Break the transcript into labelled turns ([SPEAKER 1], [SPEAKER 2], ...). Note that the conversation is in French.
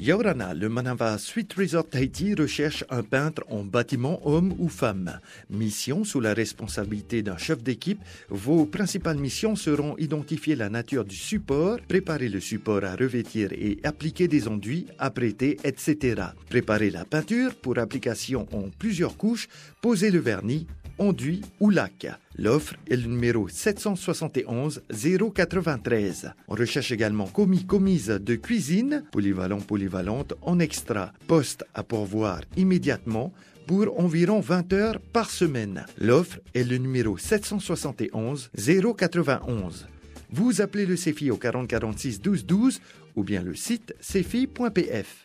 [SPEAKER 1] Yaurana, le Manava Suite Resort Tahiti recherche un peintre en bâtiment homme ou femme. Mission sous la responsabilité d'un chef d'équipe. Vos principales missions seront identifier la nature du support, préparer le support à revêtir et appliquer des enduits, apprêter, etc. Préparer la peinture pour application en plusieurs couches, poser le vernis, enduit ou lac. L'offre est le numéro 771 093. On recherche également commis commise de cuisine, polyvalent polyvalente en extra, poste à pourvoir immédiatement pour environ 20 heures par semaine. L'offre est le numéro 771 091. Vous appelez le CEFI au 4046 12 12 ou bien le site cefi.pf.